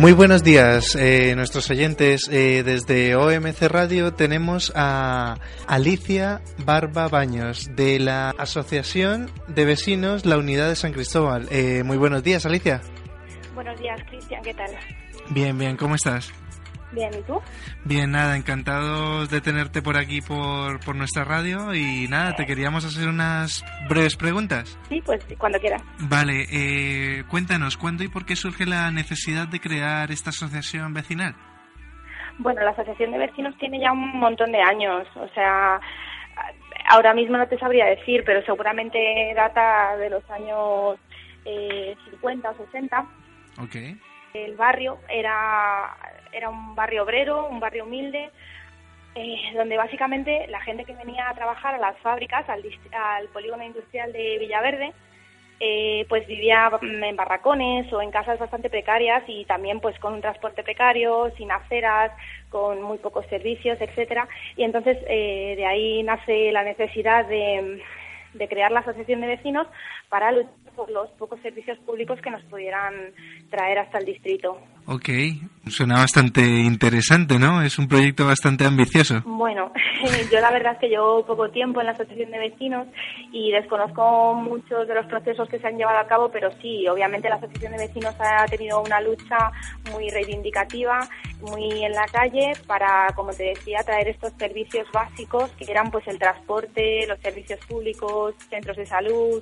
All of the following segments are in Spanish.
Muy buenos días, eh, nuestros oyentes. Eh, desde OMC Radio tenemos a Alicia Barba Baños, de la Asociación de Vecinos La Unidad de San Cristóbal. Eh, muy buenos días, Alicia. Buenos días, Cristian, ¿qué tal? Bien, bien, ¿cómo estás? Bien, ¿y tú? Bien, nada, encantados de tenerte por aquí por, por nuestra radio y nada, te queríamos hacer unas breves preguntas. Sí, pues cuando quieras. Vale, eh, cuéntanos, ¿cuándo y por qué surge la necesidad de crear esta asociación vecinal? Bueno, la asociación de vecinos tiene ya un montón de años, o sea, ahora mismo no te sabría decir, pero seguramente data de los años eh, 50 o 60. Ok. El barrio era, era un barrio obrero, un barrio humilde, eh, donde básicamente la gente que venía a trabajar a las fábricas, al, al polígono industrial de Villaverde, eh, pues vivía en barracones o en casas bastante precarias y también pues con un transporte precario, sin aceras, con muy pocos servicios, etcétera. Y entonces eh, de ahí nace la necesidad de, de crear la asociación de vecinos para luchar por los pocos servicios públicos que nos pudieran traer hasta el distrito. Ok, suena bastante interesante, ¿no? Es un proyecto bastante ambicioso. Bueno, yo la verdad es que llevo poco tiempo en la asociación de vecinos y desconozco muchos de los procesos que se han llevado a cabo, pero sí, obviamente la asociación de vecinos ha tenido una lucha muy reivindicativa, muy en la calle para, como te decía, traer estos servicios básicos que eran pues el transporte, los servicios públicos, centros de salud,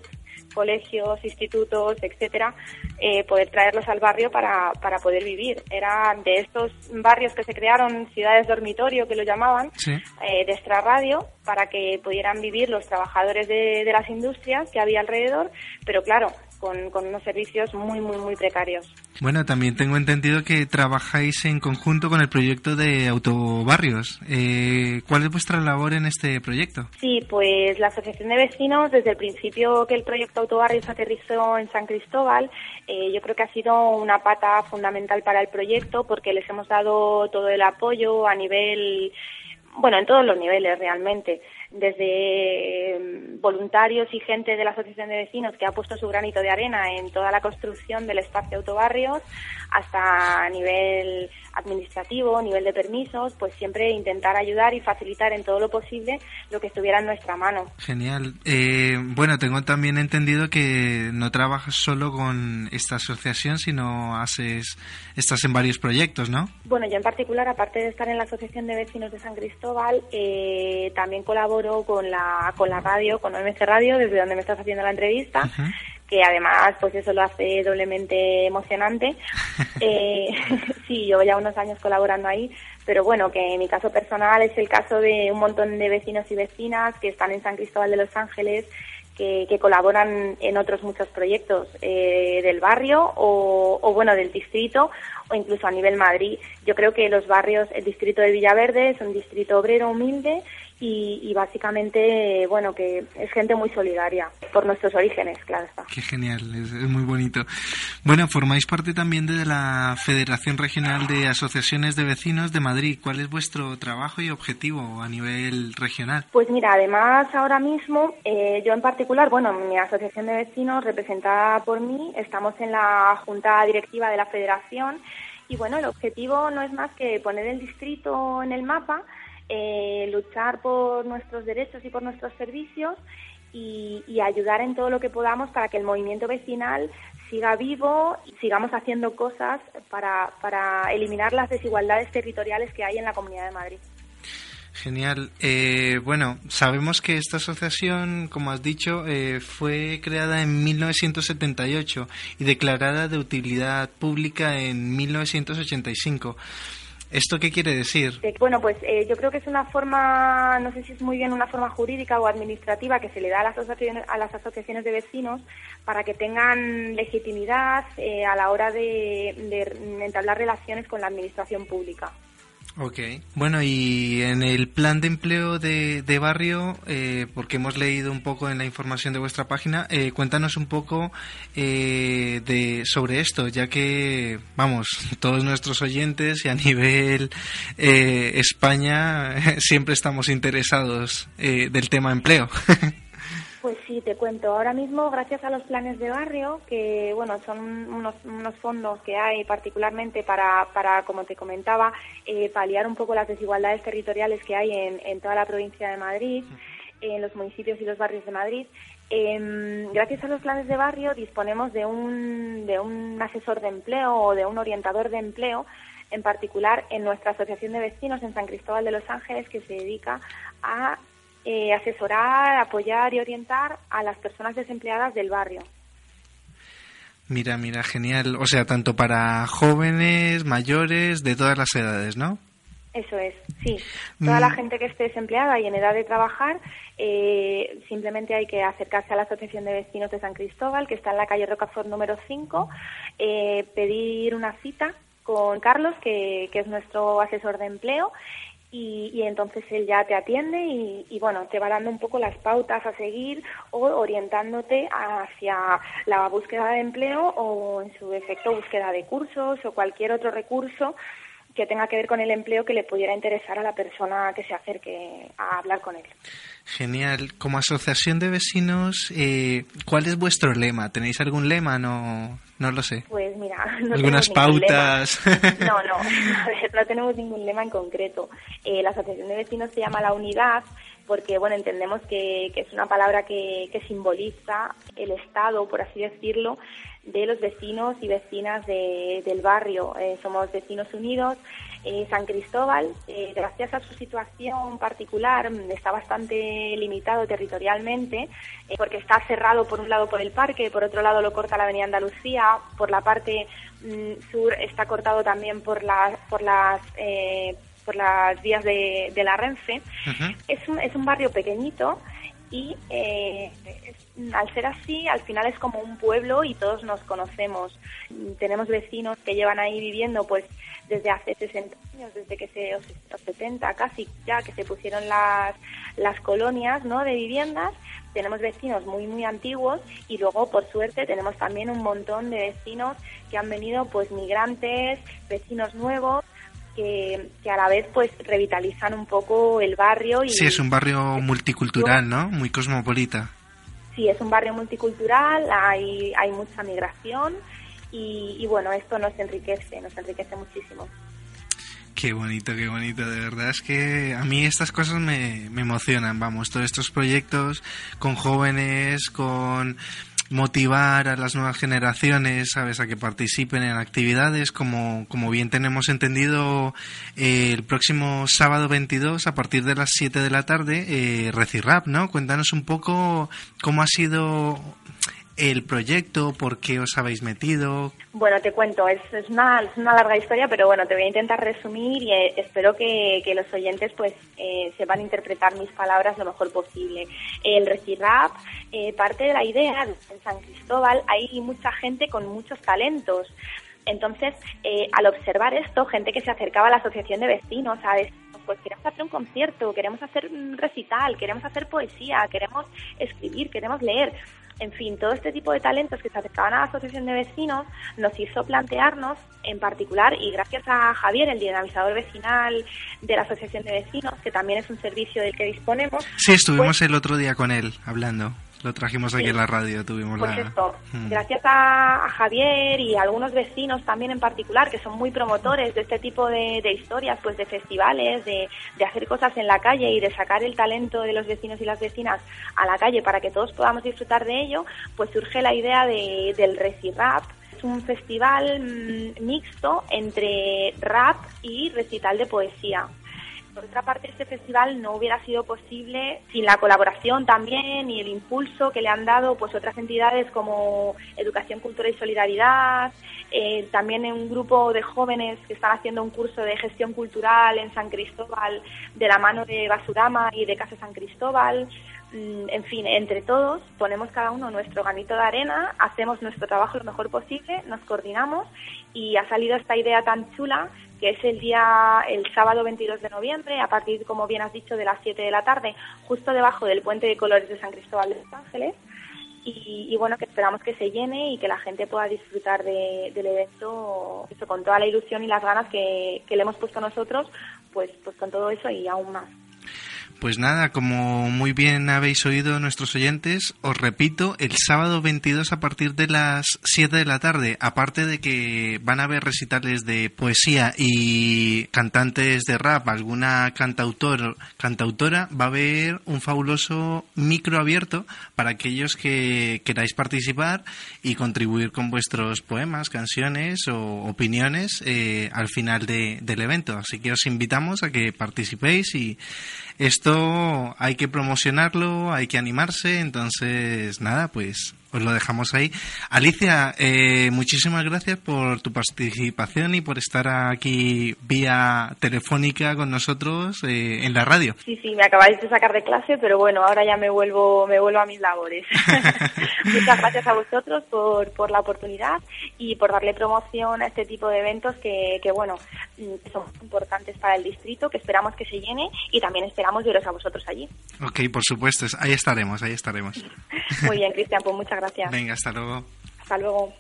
colegios, institutos, etcétera, eh, poder traerlos al barrio para, para poder vivir. Eran de estos barrios que se crearon, ciudades dormitorio que lo llamaban, Sí. eh, de extrarradio para que pudieran vivir los trabajadores de, de las industrias que había alrededor, pero claro, con, con unos servicios muy, muy, muy precarios. Bueno, también tengo entendido que trabajáis en conjunto con el proyecto de autobarrios. Eh, ¿Cuál es vuestra labor en este proyecto? Sí, pues la Asociación de Vecinos, desde el principio que el proyecto Autobarrios aterrizó en San Cristóbal, eh, yo creo que ha sido una pata fundamental para el proyecto porque les hemos dado todo el apoyo a nivel, bueno, en todos los niveles realmente, desde eh, voluntarios y gente de la Asociación de Vecinos que ha puesto su granito de arena en toda la construcción del espacio Autobarrios, hasta a nivel administrativo, nivel de permisos, pues siempre intentar ayudar y facilitar en todo lo posible lo que estuviera en nuestra mano. Genial. Eh, bueno, tengo también entendido que no trabajas solo con esta asociación, sino haces, estás en varios proyectos, ¿no? Bueno, yo en particular, aparte de estar en la Asociación de Vecinos de San Cristóbal, eh, también colaboro con la, con la radio, con OMC Radio, desde donde me estás haciendo la entrevista, Ujú. que además pues eso lo hace doblemente emocionante. Eh, sí, llevo ya unos años colaborando ahí, pero bueno, que en mi caso personal es el caso de un montón de vecinos y vecinas que están en San Cristóbal de los Ángeles, que, que colaboran en otros muchos proyectos eh, del barrio o, o, bueno, del distrito o incluso a nivel Madrid. Yo creo que los barrios, el distrito de Villaverde es un distrito obrero humilde y, y básicamente, bueno, que es gente muy solidaria por nuestros orígenes, claro está. Qué genial, es, es muy bonito. Bueno, formáis parte también de la Federación Regional de Asociaciones de Vecinos de Madrid. ¿Cuál es vuestro trabajo y objetivo a nivel regional? Pues mira, además ahora mismo, eh, yo en particular, bueno, mi asociación de vecinos representada por mí, estamos en la junta directiva de la federación y bueno, el objetivo no es más que poner el distrito en el mapa, eh, luchar por nuestros derechos y por nuestros servicios y, ayudar en todo lo que podamos para que el movimiento vecinal siga vivo y sigamos haciendo cosas para, para eliminar las desigualdades territoriales que hay en la Comunidad de Madrid. Genial. Eh, bueno, sabemos que esta asociación, como has dicho, eh, fue creada en 1978 y declarada de utilidad pública en 1985. ¿Esto qué quiere decir? Bueno, pues eh, yo creo que es una forma, no sé si es muy bien una forma jurídica o administrativa que se le da a las asociaciones, a las asociaciones de vecinos para que tengan legitimidad a la hora de entablar relaciones con la administración pública. Ok. Bueno, y en el plan de empleo de, de barrio, eh, porque hemos leído un poco en la información de vuestra página, eh, cuéntanos un poco eh, de, sobre esto, ya que, vamos, todos nuestros oyentes y a nivel España siempre estamos interesados del tema empleo. Pues sí, te cuento. Ahora mismo, gracias a los planes de barrio, que bueno, son unos, unos fondos que hay particularmente para, para como te comentaba, eh, paliar un poco las desigualdades territoriales que hay en, en toda la provincia de Madrid, en los municipios y los barrios de Madrid. Em, gracias a los planes de barrio disponemos de un, de un asesor de empleo o de un orientador de empleo, en particular en nuestra asociación de vecinos en San Cristóbal de los Ángeles, que se dedica a eh, asesorar, apoyar y orientar a las personas desempleadas del barrio. Mira, mira, genial. O sea, tanto para jóvenes, mayores, de todas las edades, ¿no? Eso es, sí. Toda la mm. gente que esté desempleada y en edad de trabajar, eh, simplemente hay que acercarse a la Asociación de Vecinos de San Cristóbal, que está en la calle Rocafort número 5, eh, pedir una cita con Carlos, que, que es nuestro asesor de empleo, y, entonces él ya te atiende y, bueno, te va dando un poco las pautas a seguir o orientándote hacia la búsqueda de empleo o en su efecto búsqueda de cursos o cualquier otro recurso que tenga que ver con el empleo que le pudiera interesar a la persona que se acerque a hablar con él. Genial. Como asociación de vecinos, eh, ¿cuál es vuestro lema? ¿Tenéis algún lema? No, no lo sé. Pues mira, algunas pautas. No, no, no tenemos ningún lema en concreto. Eh, la asociación de vecinos se llama la unidad porque bueno entendemos que, que es una palabra que, que simboliza el Estado, por así decirlo, de los vecinos y vecinas del barrio. Eh, somos vecinos unidos. Eh, San Cristóbal, eh, gracias a su situación particular, está bastante limitado territorialmente, porque está cerrado por un lado por el parque, por otro lado lo corta la Avenida Andalucía, por la parte mm, sur está cortado también por, las por las por las vías de, la Renfe. es, un, es un barrio pequeñito y eh, al ser así, al final es como un pueblo y todos nos conocemos. Tenemos vecinos que llevan ahí viviendo pues desde hace 60 años, desde que se, o 70 casi ya que se pusieron las, las colonias ¿no? de viviendas. Tenemos vecinos muy, muy antiguos y luego, por suerte, tenemos también un montón de vecinos que han venido pues migrantes, vecinos nuevos que, a la vez pues revitalizan un poco el barrio. Y, sí, es un barrio multicultural, ¿no? Muy cosmopolita. Sí, es un barrio multicultural, hay, hay mucha migración y, bueno, esto nos enriquece, nos enriquece muchísimo. Qué bonito, qué bonito, de verdad es que a mí estas cosas me, me emocionan, vamos, todos estos proyectos con jóvenes, con motivar a las nuevas generaciones, ¿sabes?, a que participen en actividades, como, como bien tenemos entendido, eh, el próximo sábado 22, a partir de las 7 de la tarde, eh, Recirrap, ¿no? Cuéntanos un poco cómo ha sido el proyecto, por qué os habéis metido. Bueno, te cuento, es, es, una, es una larga historia, pero bueno, te voy a intentar resumir y eh, espero que, que, los oyentes pues eh, sepan interpretar mis palabras lo mejor posible. El Recirap eh, parte de la idea de en San Cristóbal hay mucha gente con muchos talentos. Entonces, eh, al observar esto, gente que se acercaba a la asociación de vecinos a pues queremos hacer un concierto, queremos hacer un recital, queremos hacer poesía, queremos escribir, queremos leer en fin, todo este tipo de talentos que se acercaban a la Asociación de Vecinos nos hizo plantearnos, en particular, y gracias a Javier, el dinamizador vecinal de la Asociación de Vecinos, que también es un servicio del que disponemos. Sí, estuvimos pues el otro día con él hablando. Lo trajimos aquí en la radio, tuvimos pues la... Esto, mm. Gracias a, Javier y a algunos vecinos también en particular, que son muy promotores de este tipo de, historias, pues de festivales, de, hacer cosas en la calle y de sacar el talento de los vecinos y las vecinas a la calle para que todos podamos disfrutar de ello, pues surge la idea de, del Rap. Es un festival mm, mixto entre rap y recital de poesía por otra parte, este festival no hubiera sido posible sin la colaboración también y el impulso que le han dado pues otras entidades como Educación, Cultura y Solidaridad, eh, también un grupo de jóvenes que están haciendo un curso de gestión cultural en San Cristóbal de la mano de Basurama y de Casa San Cristóbal. Mm, en fin, entre todos ponemos cada uno nuestro granito de arena, hacemos nuestro trabajo lo mejor posible, nos coordinamos y ha salido esta idea tan chula que es el día, el sábado 22 de noviembre, a partir, como bien has dicho, de las 7 de la tarde, justo debajo del puente de colores de San Cristóbal de Los Ángeles. Y, bueno, que esperamos que se llene y que la gente pueda disfrutar del evento con toda la ilusión y las ganas que, que le hemos puesto nosotros, pues, pues con todo eso y aún más. Pues nada, como muy bien habéis oído nuestros oyentes, os repito, el sábado 22 a partir de las 7 de la tarde, aparte de que van a haber recitales de poesía y cantantes de rap, alguna cantautor, cantautora, va a haber un fabuloso micro abierto para aquellos que queráis participar y contribuir con vuestros poemas, canciones o opiniones eh, al final del evento. Así que os invitamos a que participéis y esto hay que promocionarlo, hay que animarse, entonces nada, pues os lo dejamos ahí. Alicia, eh, muchísimas gracias por tu participación y por estar aquí vía telefónica con nosotros eh, en la radio. Sí, sí, me acabáis de sacar de clase, pero bueno, ahora ya me vuelvo, me vuelvo a mis labores. Muchas gracias a vosotros por, por la oportunidad y por darle promoción a este tipo de eventos que, que bueno, mm, son importantes para el distrito, que esperamos que se llene y también esperamos veros a vosotros allí. Ok, por supuesto, ahí estaremos, ahí estaremos. Muy bien, Cristian, pues muchas gracias. Venga, hasta luego. Hasta luego.